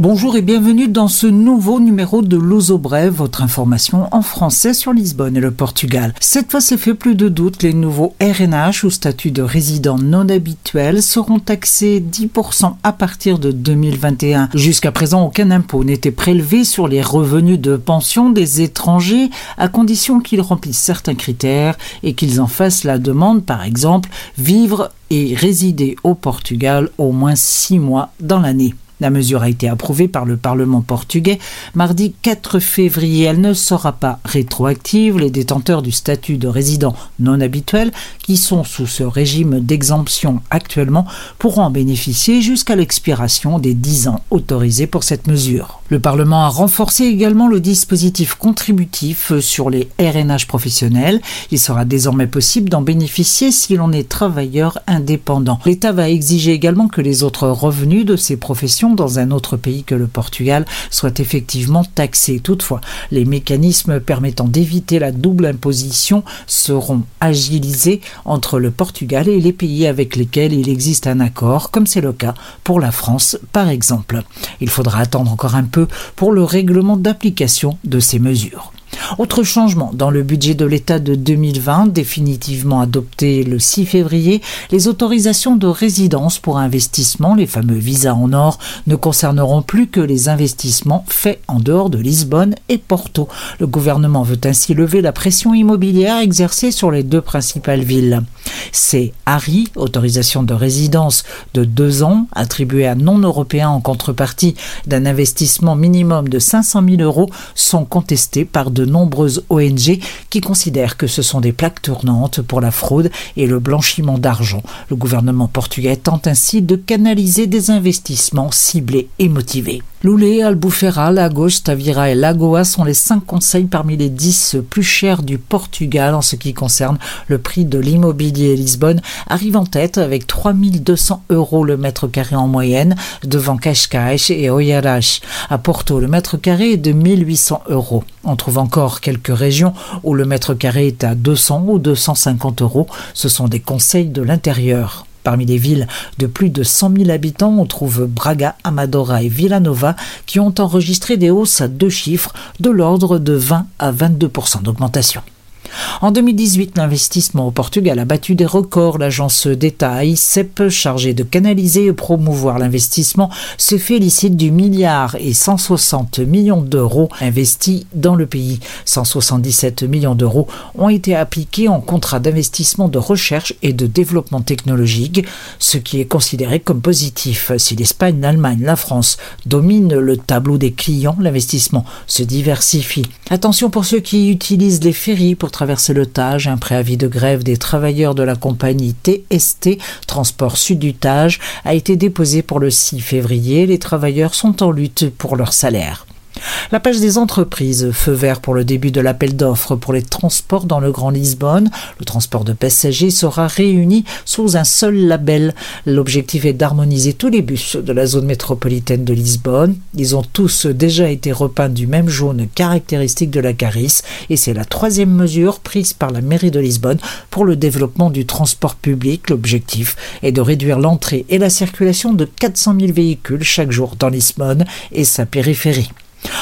Bonjour et bienvenue dans ce nouveau numéro de L'Ozo votre information en français sur Lisbonne et le Portugal. Cette fois, c'est fait plus de doute, les nouveaux RNH ou statut de résident non habituel seront taxés 10% à partir de 2021. Jusqu'à présent, aucun impôt n'était prélevé sur les revenus de pension des étrangers à condition qu'ils remplissent certains critères et qu'ils en fassent la demande, par exemple, vivre et résider au Portugal au moins six mois dans l'année. La mesure a été approuvée par le Parlement portugais mardi 4 février. Elle ne sera pas rétroactive. Les détenteurs du statut de résident non habituel, qui sont sous ce régime d'exemption actuellement, pourront en bénéficier jusqu'à l'expiration des 10 ans autorisés pour cette mesure. Le Parlement a renforcé également le dispositif contributif sur les RNH professionnels. Il sera désormais possible d'en bénéficier si l'on est travailleur indépendant. L'État va exiger également que les autres revenus de ces professions dans un autre pays que le Portugal soit effectivement taxé. Toutefois, les mécanismes permettant d'éviter la double imposition seront agilisés entre le Portugal et les pays avec lesquels il existe un accord, comme c'est le cas pour la France par exemple. Il faudra attendre encore un peu pour le règlement d'application de ces mesures. Autre changement dans le budget de l'État de 2020, définitivement adopté le 6 février, les autorisations de résidence pour investissement, les fameux visas en or, ne concerneront plus que les investissements faits en dehors de Lisbonne et Porto. Le gouvernement veut ainsi lever la pression immobilière exercée sur les deux principales villes. C'est ARI, autorisation de résidence de deux ans, attribuée à non-européens en contrepartie d'un investissement minimum de 500 000 euros, sont contestés par de nombreuses ONG qui considèrent que ce sont des plaques tournantes pour la fraude et le blanchiment d'argent. Le gouvernement portugais tente ainsi de canaliser des investissements ciblés et motivés. Loulé, Albufeira, Lagos, Tavira et Lagoa sont les cinq conseils parmi les dix plus chers du Portugal en ce qui concerne le prix de l'immobilier. Lisbonne arrive en tête avec 3200 euros le mètre carré en moyenne devant Cascais et Oiaras. À Porto, le mètre carré est de 1800 euros. On trouve encore quelques régions où le mètre carré est à 200 ou 250 euros. Ce sont des conseils de l'intérieur. Parmi les villes de plus de 100 000 habitants, on trouve Braga, Amadora et Villanova qui ont enregistré des hausses à deux chiffres de l'ordre de 20 à 22% d'augmentation. En 2018, l'investissement au Portugal a battu des records. L'agence d'État AICEP, chargée de canaliser et promouvoir l'investissement, se félicite du milliard et 160 millions d'euros investis dans le pays. 177 millions d'euros ont été appliqués en contrat d'investissement de recherche et de développement technologique, ce qui est considéré comme positif. Si l'Espagne, l'Allemagne, la France dominent le tableau des clients, l'investissement se diversifie. Attention pour ceux qui utilisent les ferries pour un préavis de grève des travailleurs de la compagnie TST, Transport Sud du Tage, a été déposé pour le 6 février. Les travailleurs sont en lutte pour leur salaire. La page des entreprises, feu vert pour le début de l'appel d'offres pour les transports dans le Grand Lisbonne. Le transport de passagers sera réuni sous un seul label. L'objectif est d'harmoniser tous les bus de la zone métropolitaine de Lisbonne. Ils ont tous déjà été repeints du même jaune caractéristique de la Carice et c'est la troisième mesure prise par la mairie de Lisbonne pour le développement du transport public. L'objectif est de réduire l'entrée et la circulation de 400 000 véhicules chaque jour dans Lisbonne et sa périphérie.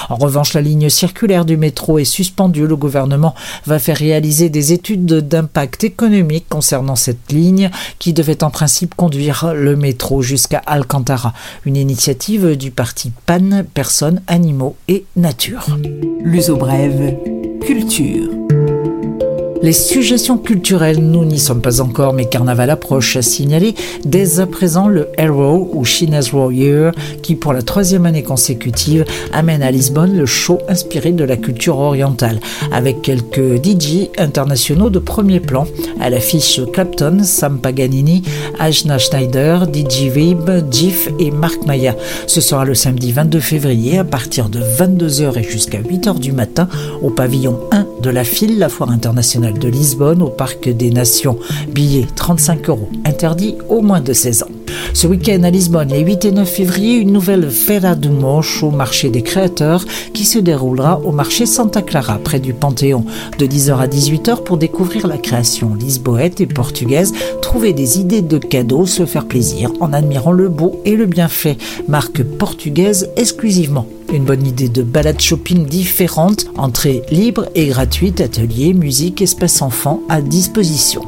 En revanche, la ligne circulaire du métro est suspendue. Le gouvernement va faire réaliser des études d'impact économique concernant cette ligne qui devait en principe conduire le métro jusqu'à Alcantara. Une initiative du parti PAN, Personnes, Animaux et Nature. L'uso brève, culture. Les suggestions culturelles, nous n'y sommes pas encore, mais Carnaval approche à signaler dès à présent le Hero ou China's Year qui pour la troisième année consécutive amène à Lisbonne le show inspiré de la culture orientale avec quelques DJ internationaux de premier plan à l'affiche Clapton, Sam Paganini, Ajna Schneider, DJ Vib, Jif et Marc Maya. Ce sera le samedi 22 février à partir de 22h et jusqu'à 8h du matin au pavillon 1 de la file, la foire internationale de Lisbonne au Parc des Nations. Billet 35 euros, interdit au moins de 16 ans. Ce week-end à Lisbonne, les 8 et 9 février, une nouvelle Feira do Moche au marché des créateurs qui se déroulera au marché Santa Clara près du Panthéon de 10h à 18h pour découvrir la création lisboète et portugaise, trouver des idées de cadeaux, se faire plaisir en admirant le beau et le bienfait. Marque portugaise exclusivement. Une bonne idée de balade shopping différente, entrée libre et gratuite, atelier, musique, espace enfant à disposition.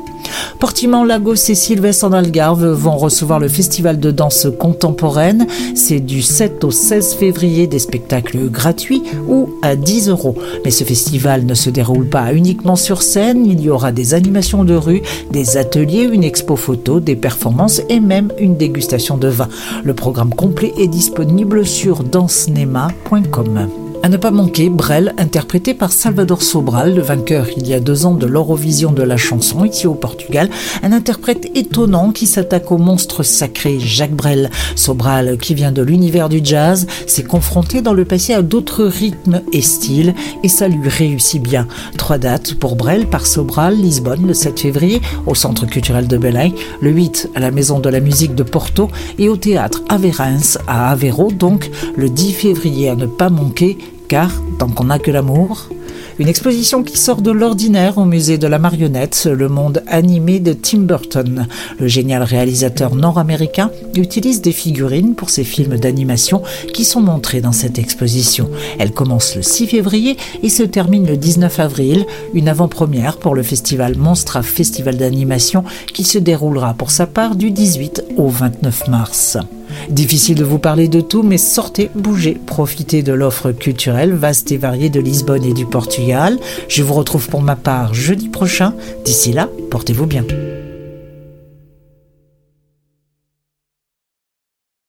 Portimão, Lagos et Sylvestre en Algarve vont recevoir le festival de danse contemporaine. C'est du 7 au 16 février des spectacles gratuits ou à 10 euros. Mais ce festival ne se déroule pas uniquement sur scène. Il y aura des animations de rue, des ateliers, une expo photo, des performances et même une dégustation de vin. Le programme complet est disponible sur dansenema.com. À ne pas manquer, Brel, interprété par Salvador Sobral, le vainqueur il y a deux ans de l'Eurovision de la chanson ici au Portugal, un interprète étonnant qui s'attaque au monstre sacré Jacques Brel. Sobral, qui vient de l'univers du jazz, s'est confronté dans le passé à d'autres rythmes et styles et ça lui réussit bien. Trois dates pour Brel par Sobral, Lisbonne le 7 février, au Centre culturel de Belém, le 8 à la Maison de la musique de Porto et au théâtre Averens à Aveiro, donc le 10 février à ne pas manquer car tant qu'on n'a que l'amour, une exposition qui sort de l'ordinaire au musée de la marionnette, le monde animé de Tim Burton. Le génial réalisateur nord-américain utilise des figurines pour ses films d'animation qui sont montrés dans cette exposition. Elle commence le 6 février et se termine le 19 avril, une avant-première pour le festival Monstra Festival d'animation qui se déroulera pour sa part du 18 au 29 mars. Difficile de vous parler de tout, mais sortez, bougez, profitez de l'offre culturelle vaste et variée de Lisbonne et du Portugal. Je vous retrouve pour ma part jeudi prochain. D'ici là, portez-vous bien.